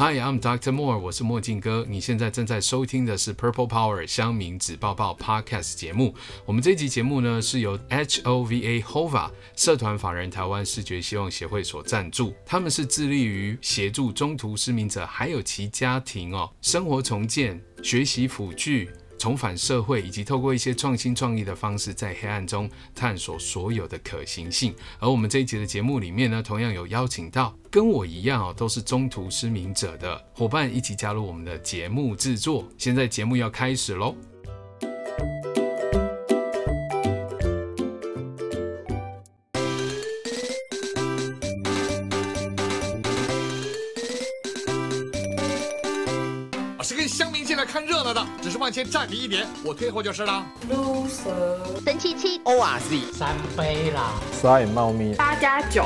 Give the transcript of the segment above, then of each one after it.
Hi, I'm Dr. Moore，我是墨镜哥。你现在正在收听的是 Purple Power 香明纸抱抱 Podcast 节目。我们这集节目呢是由 HOVA HOVA 社团法人台湾视觉希望协会所赞助，他们是致力于协助中途失明者还有其家庭哦生活重建、学习辅具。重返社会，以及透过一些创新创意的方式，在黑暗中探索所有的可行性。而我们这一集的节目里面呢，同样有邀请到跟我一样哦，都是中途失明者的伙伴，一起加入我们的节目制作。现在节目要开始喽！看热闹的，只是往前站你一点，我退后就是了。loser，神七七，ORZ，三杯啦，沙眼猫咪，八加九，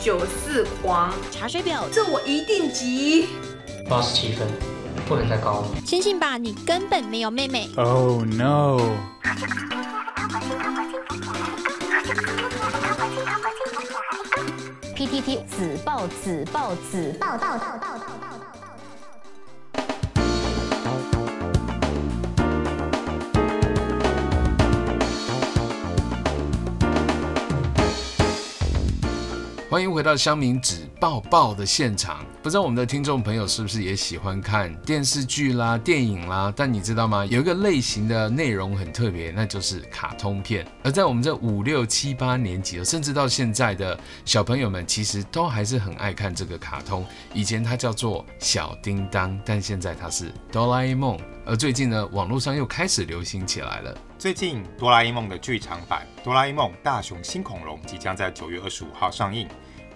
九四黄，查水表，这我一定急。八十七分，不能再高了。相信吧，你根本没有妹妹。Oh no。PTT 子报子报子报报报报。欢迎回到乡民纸报报的现场。不知道我们的听众朋友是不是也喜欢看电视剧啦、电影啦？但你知道吗？有一个类型的内容很特别，那就是卡通片。而在我们这五六七八年级，甚至到现在的小朋友们，其实都还是很爱看这个卡通。以前它叫做小叮当，但现在它是哆啦 A 梦。而最近呢，网络上又开始流行起来了。最近哆啦 A 梦的剧场版《哆啦 A 梦大雄新恐龙》即将在九月二十五号上映。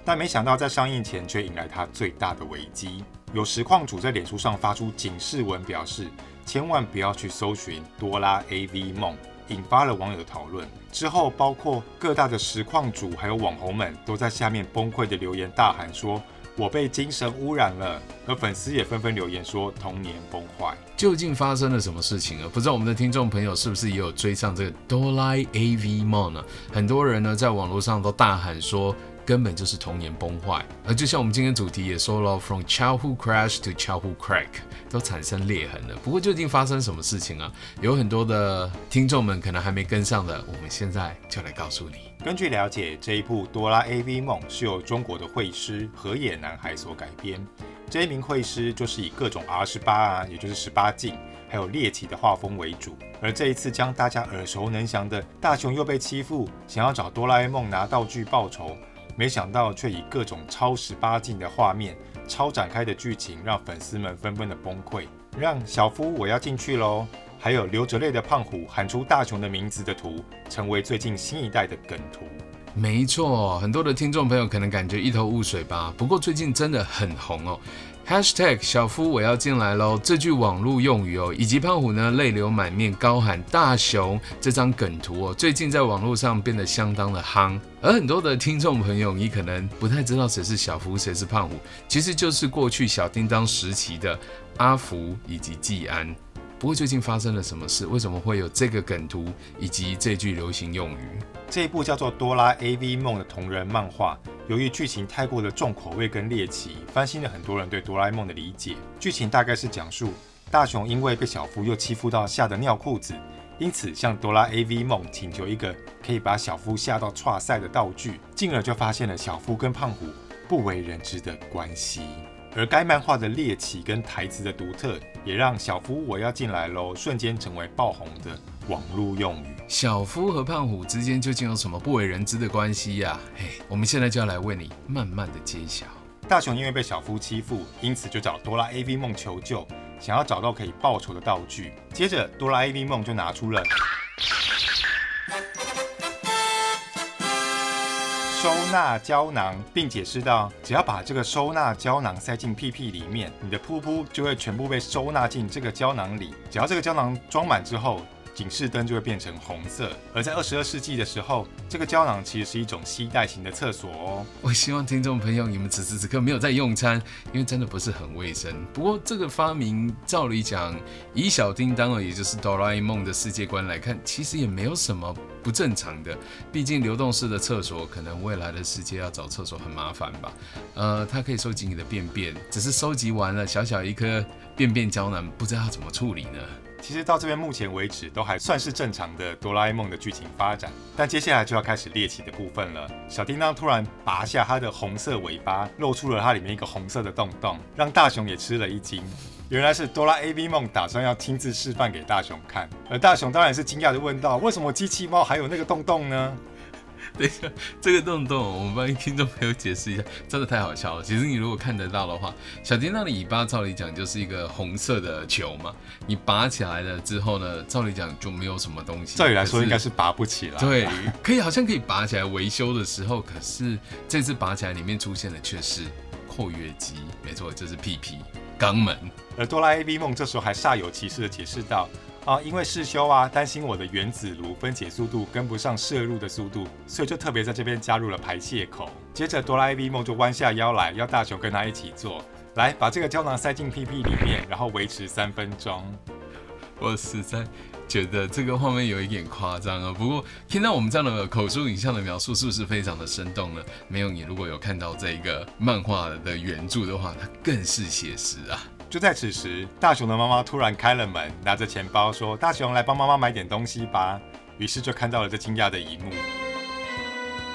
但没想到，在上映前却引来他最大的危机。有实况主在脸书上发出警示文，表示千万不要去搜寻哆啦 A V 梦，引发了网友的讨论。之后，包括各大的实况主还有网红们都在下面崩溃的留言大喊说：“我被精神污染了。”而粉丝也纷纷留言说：“童年崩坏。”究竟发生了什么事情啊？不知道我们的听众朋友是不是也有追上这个哆啦 A V 梦呢？很多人呢在网络上都大喊说。根本就是童年崩坏，而就像我们今天主题也说了，From childhood crash to childhood crack，都产生裂痕了。不过究竟发生什么事情啊？有很多的听众们可能还没跟上的，我们现在就来告诉你。根据了解，这一部《哆啦 A V 梦》是由中国的绘师河野男孩所改编。这一名绘师就是以各种 R 十八啊，也就是十八禁，还有猎奇的画风为主。而这一次将大家耳熟能详的大雄又被欺负，想要找哆啦 A 梦拿道具报仇。没想到，却以各种超十八禁的画面、超展开的剧情，让粉丝们纷纷的崩溃。让小夫我要进去喽！还有流着泪的胖虎喊出大雄的名字的图，成为最近新一代的梗图。没错，很多的听众朋友可能感觉一头雾水吧。不过最近真的很红哦。Hashtag 小夫我要进来喽！这句网络用语哦，以及胖虎呢泪流满面高喊大雄这张梗图哦，最近在网络上变得相当的夯。而很多的听众朋友，你可能不太知道谁是小夫，谁是胖虎，其实就是过去小叮当时期的阿福以及季安。不过最近发生了什么事？为什么会有这个梗图以及这句流行用语？这一部叫做《哆啦 A V 梦》的同人漫画，由于剧情太过的重口味跟猎奇，翻新了很多人对哆啦 A 梦的理解。剧情大概是讲述大雄因为被小夫又欺负到吓得尿裤子，因此向哆啦 A V 梦请求一个可以把小夫吓到剉赛的道具，进而就发现了小夫跟胖虎不为人知的关系。而该漫画的猎奇跟台词的独特，也让小夫我要进来喽瞬间成为爆红的网络用语。小夫和胖虎之间究竟有什么不为人知的关系呀？嘿，我们现在就要来为你慢慢的揭晓。大雄因为被小夫欺负，因此就找哆啦 A V 梦求救，想要找到可以报仇的道具。接着，哆啦 A V 梦就拿出了。收纳胶囊，并解释到：只要把这个收纳胶囊塞进屁屁里面，你的噗噗就会全部被收纳进这个胶囊里。只要这个胶囊装满之后，警示灯就会变成红色。而在二十二世纪的时候，这个胶囊其实是一种吸带型的厕所哦。我希望听众朋友，你们此时此刻没有在用餐，因为真的不是很卫生。不过这个发明，照理讲，以小叮当哦，也就是哆啦 A 梦的世界观来看，其实也没有什么不正常的。毕竟流动式的厕所，可能未来的世界要找厕所很麻烦吧？呃，它可以收集你的便便，只是收集完了小小一颗便便胶囊，不知道要怎么处理呢？其实到这边目前为止都还算是正常的哆啦 A 梦的剧情发展，但接下来就要开始猎奇的部分了。小叮当突然拔下它的红色尾巴，露出了它里面一个红色的洞洞，让大雄也吃了一惊。原来是哆啦 A 梦打算要亲自示范给大雄看，而大雄当然是惊讶的问道：“为什么机器猫还有那个洞洞呢？”等一下，这个洞洞，我们帮听众朋友解释一下，真的太好笑了。其实你如果看得到的话，小叮当的尾巴照理讲就是一个红色的球嘛，你拔起来了之后呢，照理讲就没有什么东西。照理来说应该是拔不起来。对，可以好像可以拔起来维修的时候，可是这次拔起来里面出现的却是括约肌，没错，就是屁屁肛门。而哆啦 A 梦这时候还煞有其事的解释道。啊，因为世修啊，担心我的原子炉分解速度跟不上摄入的速度，所以就特别在这边加入了排泄口。接着，哆啦 A 梦就弯下腰来，要大雄跟他一起做，来把这个胶囊塞进屁屁里面，然后维持三分钟。我实在觉得这个画面有一点夸张啊。不过听到我们这样的口述影像的描述，是不是非常的生动呢？没有，你如果有看到这个漫画的原著的话，它更是写实啊。就在此时，大雄的妈妈突然开了门，拿着钱包说：“大雄，来帮妈妈买点东西吧。”于是就看到了这惊讶的一幕。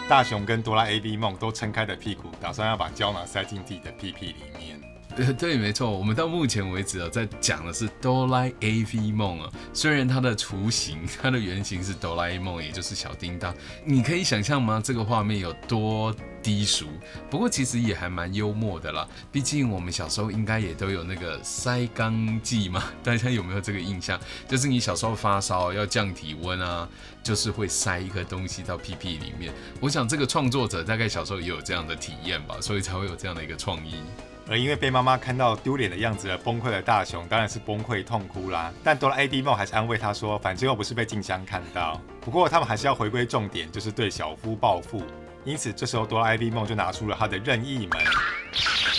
大雄跟哆啦 A 梦都撑开了屁股，打算要把胶囊塞进自己的屁屁里面。对 对，没错，我们到目前为止啊，在讲的是哆啦 A V 梦啊。虽然它的雏形、它的原型是哆啦 A 梦，也就是小叮当，你可以想象吗？这个画面有多？低俗，不过其实也还蛮幽默的啦。毕竟我们小时候应该也都有那个塞肛剂嘛，大家有没有这个印象？就是你小时候发烧要降体温啊，就是会塞一个东西到屁屁里面。我想这个创作者大概小时候也有这样的体验吧，所以才会有这样的一个创意。而因为被妈妈看到丢脸的样子而崩溃的大雄，当然是崩溃痛哭啦。但哆啦 A 梦还是安慰他说，反正又不是被静香看到。不过他们还是要回归重点，就是对小夫报复。因此，这时候哆啦 A 梦就拿出了他的任意门，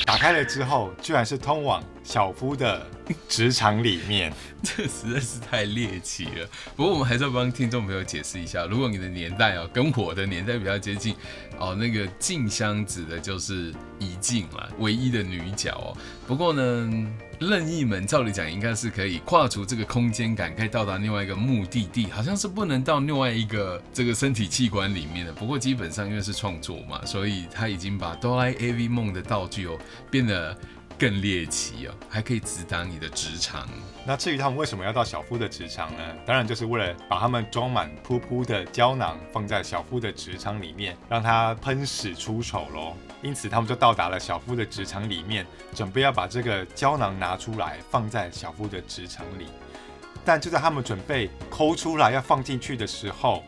打开了之后，居然是通往小夫的 职场里面，这实在是太猎奇了。不过，我们还是要帮听众朋友解释一下，如果你的年代哦跟我的年代比较接近哦，那个静香指的就是怡静了，唯一的女角哦。不过呢。任意门照理讲应该是可以跨出这个空间感，可以到达另外一个目的地，好像是不能到另外一个这个身体器官里面的。不过基本上因为是创作嘛，所以他已经把哆啦 A 梦的道具哦变得更猎奇哦，还可以直达你的直肠。那至于他们为什么要到小夫的直肠呢？当然就是为了把他们装满噗噗的胶囊放在小夫的直肠里面，让他喷屎出丑喽。因此，他们就到达了小夫的直肠里面，准备要把这个胶囊拿出来，放在小夫的直肠里。但就在他们准备抠出来要放进去的时候，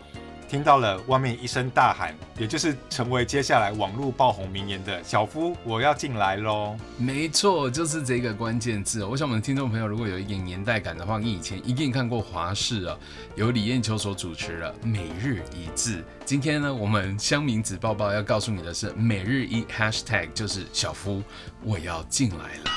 听到了外面一声大喊，也就是成为接下来网络爆红名言的“小夫，我要进来喽”。没错，就是这个关键字。我想我们听众朋友如果有一点年代感的话，你以前一定看过华视啊，由李艳秋所主持的《每日一字》。今天呢，我们乡民子报报要告诉你的是，每日一 hashtag 就是“小夫，我要进来了”。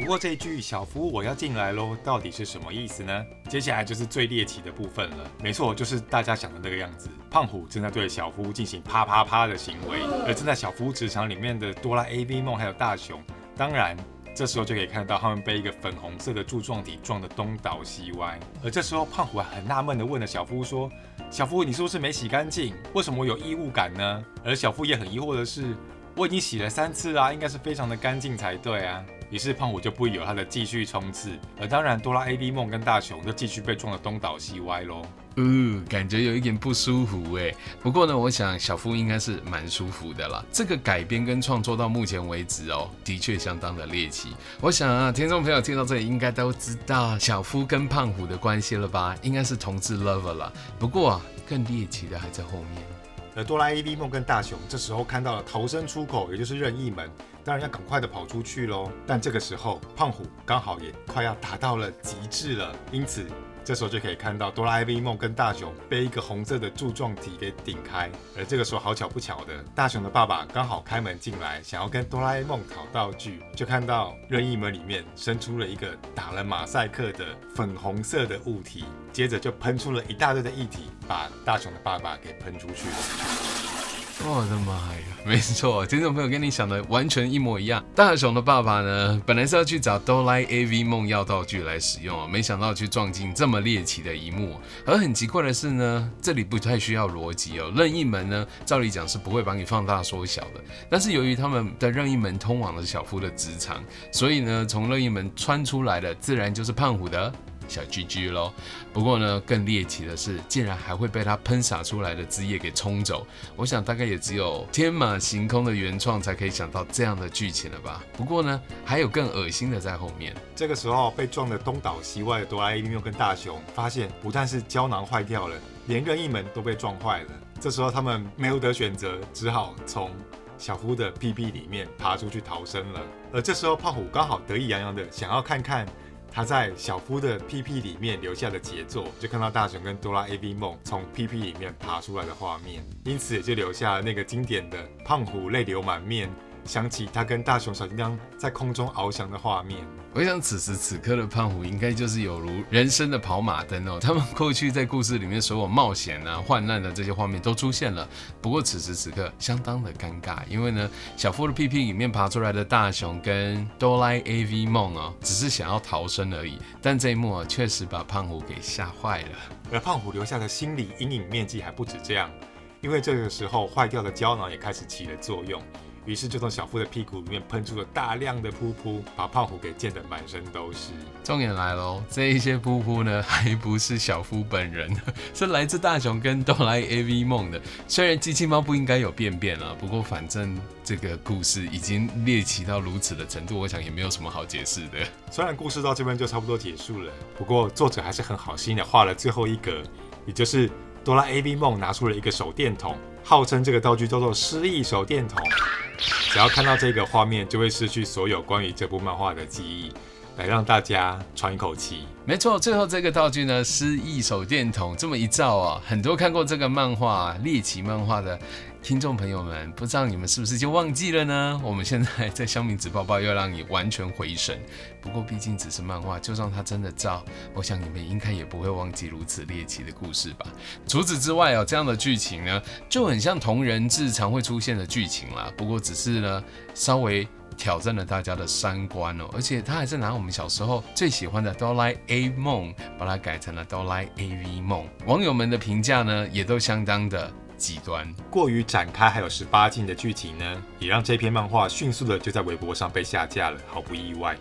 不过这一句“小夫，我要进来喽”到底是什么意思呢？接下来就是最猎奇的部分了。没错，就是大家想的那个样子。胖虎正在对小夫进行啪啪啪的行为，而正在小夫职场里面的哆啦 A 梦还有大雄，当然这时候就可以看到他们被一个粉红色的柱状体撞得东倒西歪。而这时候胖虎还很纳闷地问了小夫说：“小夫，你是不是没洗干净？为什么有异物感呢？”而小夫也很疑惑的是：“我已经洗了三次啦，应该是非常的干净才对啊。”于是胖虎就不由他的继续冲刺，而当然哆啦 A 梦跟大雄就继续被撞得东倒西歪喽。嗯，感觉有一点不舒服哎。不过呢，我想小夫应该是蛮舒服的啦。这个改编跟创作到目前为止哦，的确相当的猎奇。我想啊，听众朋友听到这里应该都知道小夫跟胖虎的关系了吧？应该是同志 lover 了。不过啊，更猎奇的还在后面。而哆啦 A 梦跟大雄这时候看到了逃生出口，也就是任意门。当然要赶快的跑出去喽！但这个时候，胖虎刚好也快要达到了极致了，因此这时候就可以看到哆啦 A 梦跟大雄被一个红色的柱状体给顶开，而这个时候好巧不巧的，大雄的爸爸刚好开门进来，想要跟哆啦 A 梦讨道具，就看到任意门里面伸出了一个打了马赛克的粉红色的物体，接着就喷出了一大堆的液体，把大雄的爸爸给喷出去了。我的妈呀！没错，听众朋友跟你想的完全一模一样。大雄的爸爸呢，本来是要去找哆啦 A V 梦要道具来使用，没想到去撞进这么猎奇的一幕。而很奇怪的是呢，这里不太需要逻辑哦。任意门呢，照理讲是不会把你放大缩小的，但是由于他们的任意门通往了小夫的职场，所以呢，从任意门穿出来的自然就是胖虎的。小 GG 喽，不过呢，更猎奇的是，竟然还会被它喷洒出来的汁液给冲走。我想大概也只有天马行空的原创才可以想到这样的剧情了吧。不过呢，还有更恶心的在后面。这个时候被撞得东倒西歪的哆啦 A 梦跟大雄发现，不但是胶囊坏掉了，连任意门都被撞坏了。这时候他们没有得选择，只好从小夫的屁屁里面爬出去逃生了。而这时候胖虎刚好得意洋洋的想要看看。他在小夫的屁屁里面留下的杰作，就看到大雄跟哆啦 A V 梦从屁屁里面爬出来的画面，因此也就留下了那个经典的胖虎泪流满面。想起他跟大雄小叮当在空中翱翔的画面，我想此时此刻的胖虎应该就是有如人生的跑马灯哦。他们过去在故事里面所有冒险啊、患难的这些画面都出现了，不过此时此刻相当的尴尬，因为呢，小夫的屁屁里面爬出来的大雄跟哆啦 A V 梦哦，只是想要逃生而已，但这一幕啊，确实把胖虎给吓坏了。而胖虎留下的心理阴影面积还不止这样，因为这个时候坏掉的胶囊也开始起了作用。于是就从小夫的屁股里面喷出了大量的噗噗，把胖虎给溅得满身都是。重点来喽，这一些噗噗呢，还不是小夫本人，是来自大雄跟哆啦 A V 梦的。虽然机器猫不应该有便便了，不过反正这个故事已经猎奇到如此的程度，我想也没有什么好解释的。虽然故事到这边就差不多结束了，不过作者还是很好心的画了最后一格，也就是哆啦 A V 梦拿出了一个手电筒。号称这个道具叫做失忆手电筒，只要看到这个画面，就会失去所有关于这部漫画的记忆，来让大家喘一口气。没错，最后这个道具呢，是一手电筒这么一照啊，很多看过这个漫画猎奇漫画的。听众朋友们，不知道你们是不是就忘记了呢？我们现在在香民纸报报要让你完全回神。不过毕竟只是漫画，就算它真的照，我想你们应该也不会忘记如此猎奇的故事吧。除此之外哦，这样的剧情呢，就很像同人志常会出现的剧情啦。不过只是呢，稍微挑战了大家的三观哦，而且他还是拿我们小时候最喜欢的哆啦 A 梦，把它改成了哆啦 A V 梦。网友们的评价呢，也都相当的。极端过于展开，还有十八禁的剧情呢，也让这篇漫画迅速的就在微博上被下架了，毫不意外。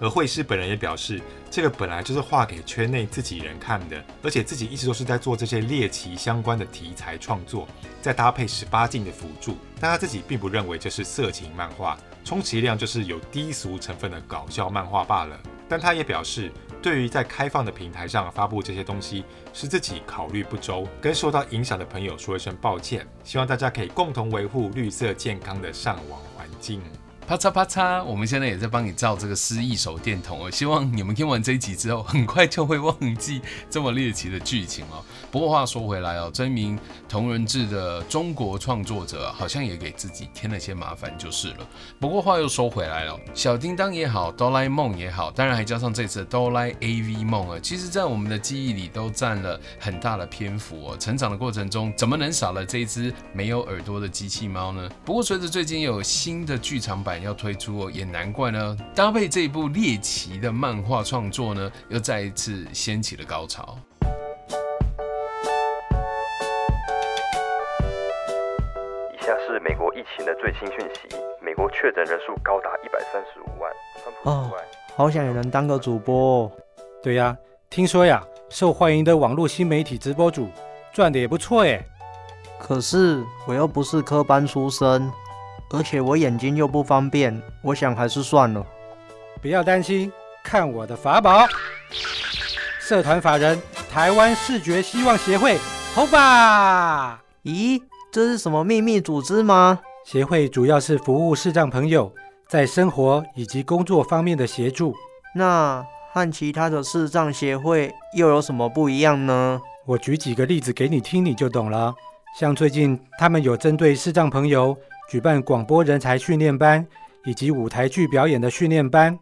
而惠师本人也表示，这个本来就是画给圈内自己人看的，而且自己一直都是在做这些猎奇相关的题材创作，再搭配十八禁的辅助，但他自己并不认为这是色情漫画，充其量就是有低俗成分的搞笑漫画罢了。但他也表示，对于在开放的平台上发布这些东西，是自己考虑不周，跟受到影响的朋友说一声抱歉，希望大家可以共同维护绿色健康的上网环境。啪嚓啪嚓，我们现在也在帮你照这个失忆手电筒哦。希望你们听完这一集之后，很快就会忘记这么猎奇的剧情哦。不过话说回来哦，这名同人志的中国创作者好像也给自己添了些麻烦就是了。不过话又说回来了，小叮当也好，哆啦 A 梦也好，当然还加上这次的哆啦 A V 梦啊，其实在我们的记忆里都占了很大的篇幅哦。成长的过程中，怎么能少了这一只没有耳朵的机器猫呢？不过随着最近有新的剧场版。要推出哦，也难怪呢。搭配这一部猎奇的漫画创作呢，又再一次掀起了高潮。以下是美国疫情的最新讯息：美国确诊人数高达一百三十五万。哦，好想也能当个主播哦。对呀，听说呀，受欢迎的网络新媒体直播主赚的也不错耶。可是我又不是科班出身。而且我眼睛又不方便，我想还是算了。不要担心，看我的法宝！社团法人台湾视觉希望协会，HOVA！咦，这是什么秘密组织吗？协会主要是服务视障朋友在生活以及工作方面的协助。那和其他的视障协会又有什么不一样呢？我举几个例子给你听，你就懂了。像最近他们有针对视障朋友举办广播人才训练班，以及舞台剧表演的训练班，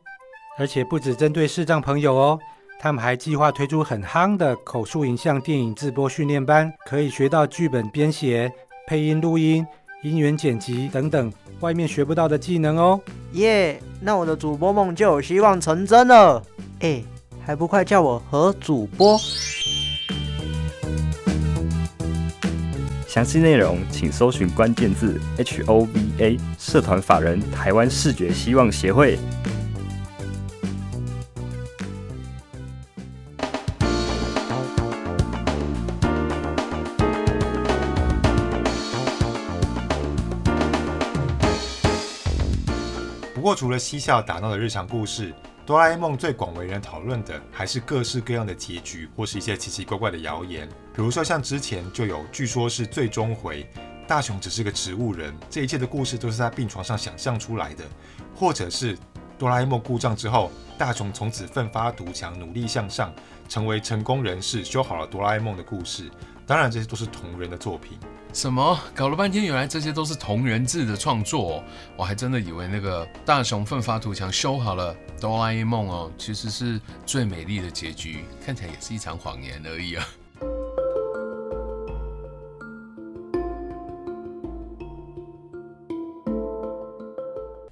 而且不只针对视障朋友哦，他们还计划推出很夯的口述影像电影制播训练班，可以学到剧本编写、配音录音、音源剪辑等等外面学不到的技能哦。耶，那我的主播梦就有希望成真了。哎，还不快叫我何主播？详细内容请搜寻关键字 HOVA 社团法人台湾视觉希望协会。不过，除了嬉笑打闹的日常故事，哆啦 A 梦最广为人讨论的还是各式各样的结局，或是一些奇奇怪怪的谣言。比如说，像之前就有据说是最终回，大雄只是个植物人，这一切的故事都是在病床上想象出来的；或者是哆啦 A 梦故障之后，大雄从此奋发图强，努力向上，成为成功人士，修好了哆啦 A 梦的故事。当然，这些都是同人的作品。什么？搞了半天，原来这些都是同人志的创作。我还真的以为那个大雄奋发图强修好了哆啦 A 梦哦，其实是最美丽的结局，看起来也是一场谎言而已啊。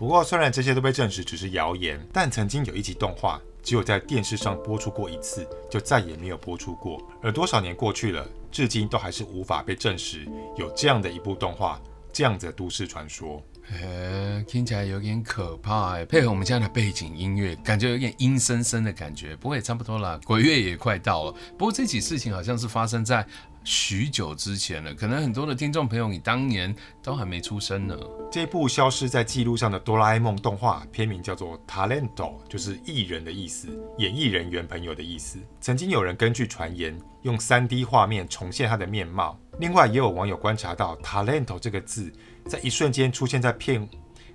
不过，虽然这些都被证实只是谣言，但曾经有一集动画只有在电视上播出过一次，就再也没有播出过。而多少年过去了，至今都还是无法被证实有这样的一部动画，这样的都市传说。诶，听起来有点可怕哎！配合我们现在的背景音乐，感觉有点阴森森的感觉。不过也差不多了，鬼月也快到了。不过这起事情好像是发生在许久之前了，可能很多的听众朋友你当年都还没出生呢。这部消失在记录上的哆啦 A 梦动画片名叫做 Talento，就是艺人的意思，演艺人员朋友的意思。曾经有人根据传言用 3D 画面重现他的面貌，另外也有网友观察到 Talento 这个字。在一瞬间出现在片，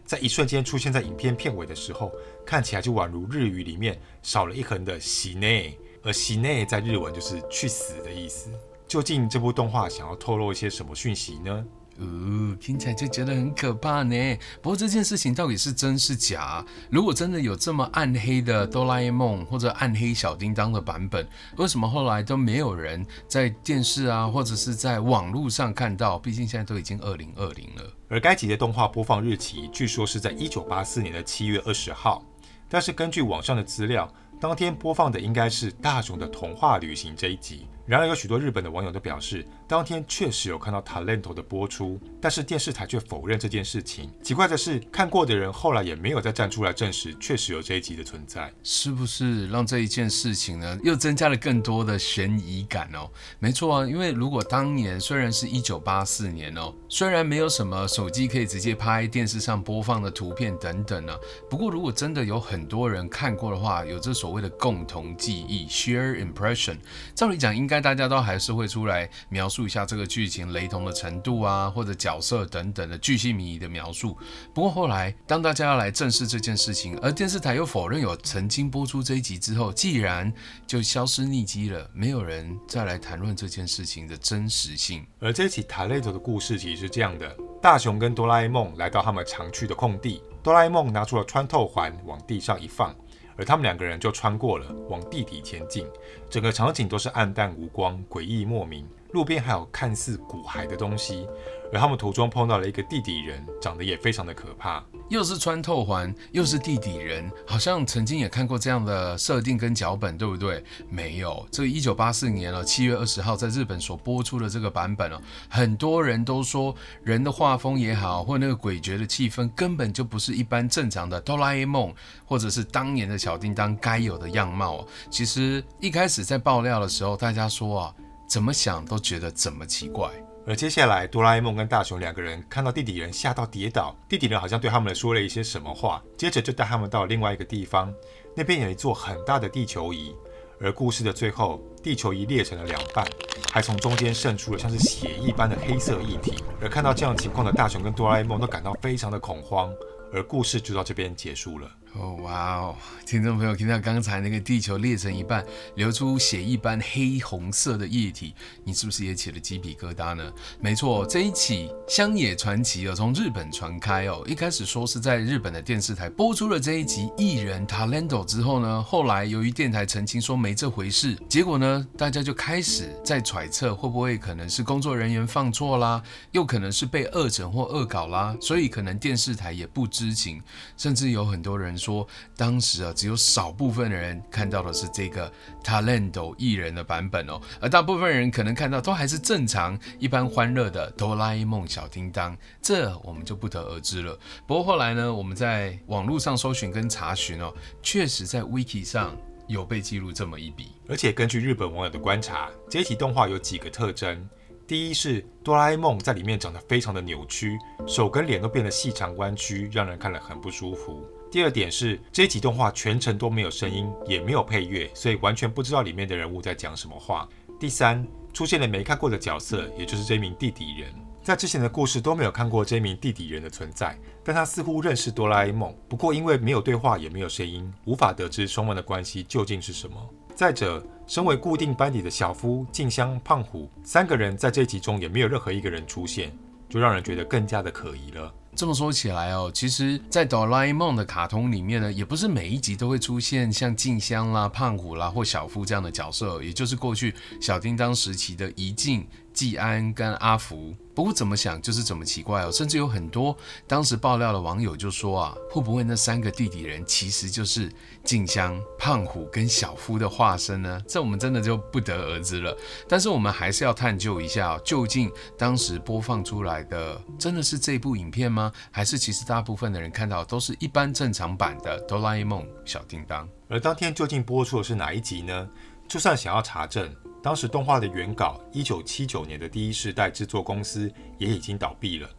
在一瞬间出现在影片片尾的时候，看起来就宛如日语里面少了一横的死ね，而死ね在日文就是去死的意思。究竟这部动画想要透露一些什么讯息呢？哦，听起来就觉得很可怕呢。不过这件事情到底是真是假？如果真的有这么暗黑的哆啦 A 梦或者暗黑小叮当的版本，为什么后来都没有人在电视啊或者是在网络上看到？毕竟现在都已经二零二零了。而该集的动画播放日期据说是在一九八四年的七月二十号，但是根据网上的资料，当天播放的应该是大雄的童话旅行这一集。然而，有许多日本的网友都表示，当天确实有看到 Talent 的播出，但是电视台却否认这件事情。奇怪的是，看过的人后来也没有再站出来证实确实有这一集的存在，是不是让这一件事情呢又增加了更多的悬疑感哦？没错啊，因为如果当年虽然是一九八四年哦，虽然没有什么手机可以直接拍电视上播放的图片等等呢，不过如果真的有很多人看过的话，有这所谓的共同记忆 （share impression），照理讲应该该。大家都还是会出来描述一下这个剧情雷同的程度啊，或者角色等等的巨细靡遗的描述。不过后来，当大家要来正视这件事情，而电视台又否认有曾经播出这一集之后，既然就消失匿迹了，没有人再来谈论这件事情的真实性。而这起塔雷佐的故事其实是这样的：大雄跟哆啦 A 梦来到他们常去的空地，哆啦 A 梦拿出了穿透环往地上一放。而他们两个人就穿过了，往地底前进。整个场景都是暗淡无光、诡异莫名。路边还有看似骨骸的东西。而他们途中碰到了一个地底人，长得也非常的可怕。又是穿透环，又是地底人，好像曾经也看过这样的设定跟脚本，对不对？没有，这个一九八四年了，七月二十号在日本所播出的这个版本哦，很多人都说人的画风也好，或那个诡谲的气氛，根本就不是一般正常的哆啦 A 梦，或者是当年的小叮当该有的样貌。其实一开始在爆料的时候，大家说啊，怎么想都觉得怎么奇怪。而接下来，哆啦 A 梦跟大雄两个人看到地底人，吓到跌倒。地底人好像对他们说了一些什么话，接着就带他们到另外一个地方，那边有一座很大的地球仪。而故事的最后，地球仪裂成了两半，还从中间渗出了像是血一般的黑色液体。而看到这样情况的大雄跟哆啦 A 梦都感到非常的恐慌。而故事就到这边结束了。哦，哇哦！听众朋友听到刚才那个地球裂成一半，流出血一般黑红色的液体，你是不是也起了鸡皮疙瘩呢？没错，这一起乡野传奇哦，从日本传开哦。一开始说是在日本的电视台播出了这一集艺人 Talento 之后呢，后来由于电台澄清说没这回事，结果呢，大家就开始在揣测会不会可能是工作人员放错啦，又可能是被恶整或恶搞啦，所以可能电视台也不知情，甚至有很多人说当时啊。只有少部分的人看到的是这个 Talento 艺人的版本哦，而大部分人可能看到都还是正常、一般欢乐的哆啦 A 梦小叮当，这我们就不得而知了。不过后来呢，我们在网络上搜寻跟查询哦，确实在 Wiki 上有被记录这么一笔。而且根据日本网友的观察，这一集动画有几个特征：第一是哆啦 A 梦在里面长得非常的扭曲，手跟脸都变得细长弯曲，让人看了很不舒服。第二点是，这一集动画全程都没有声音，也没有配乐，所以完全不知道里面的人物在讲什么话。第三，出现了没看过的角色，也就是这名地底人，在之前的故事都没有看过这名地底人的存在，但他似乎认识哆啦 A 梦，不过因为没有对话，也没有声音，无法得知双方的关系究竟是什么。再者，身为固定班底的小夫、静香、胖虎三个人在这一集中也没有任何一个人出现，就让人觉得更加的可疑了。这么说起来哦，其实，在哆啦 A 梦的卡通里面呢，也不是每一集都会出现像静香啦、胖虎啦或小夫这样的角色，也就是过去小叮当时期的怡静。季安跟阿福，不过怎么想就是怎么奇怪哦，甚至有很多当时爆料的网友就说啊，会不会那三个弟弟人其实就是静香、胖虎跟小夫的化身呢？这我们真的就不得而知了。但是我们还是要探究一下，究竟当时播放出来的真的是这部影片吗？还是其实大部分的人看到都是一般正常版的哆啦 A 梦小叮当？而当天究竟播出的是哪一集呢？就算想要查证。当时动画的原稿，一九七九年的第一世代制作公司也已经倒闭了。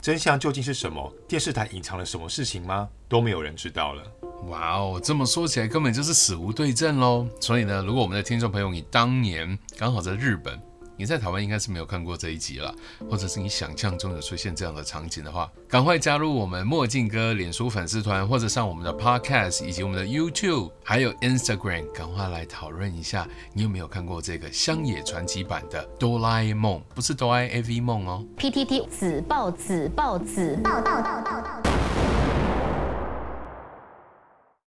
真相究竟是什么？电视台隐藏了什么事情吗？都没有人知道了。哇哦，这么说起来根本就是死无对证喽。所以呢，如果我们的听众朋友你当年刚好在日本，你在台湾应该是没有看过这一集了，或者是你想象中有出现这样的场景的话，赶快加入我们墨镜哥脸书粉丝团，或者上我们的 Podcast 以及我们的 YouTube，还有 Instagram，赶快来讨论一下，你有没有看过这个乡野传奇版的哆啦 A 梦？不是哆啦 A V 梦哦。PTT 子报子报子报报报报报。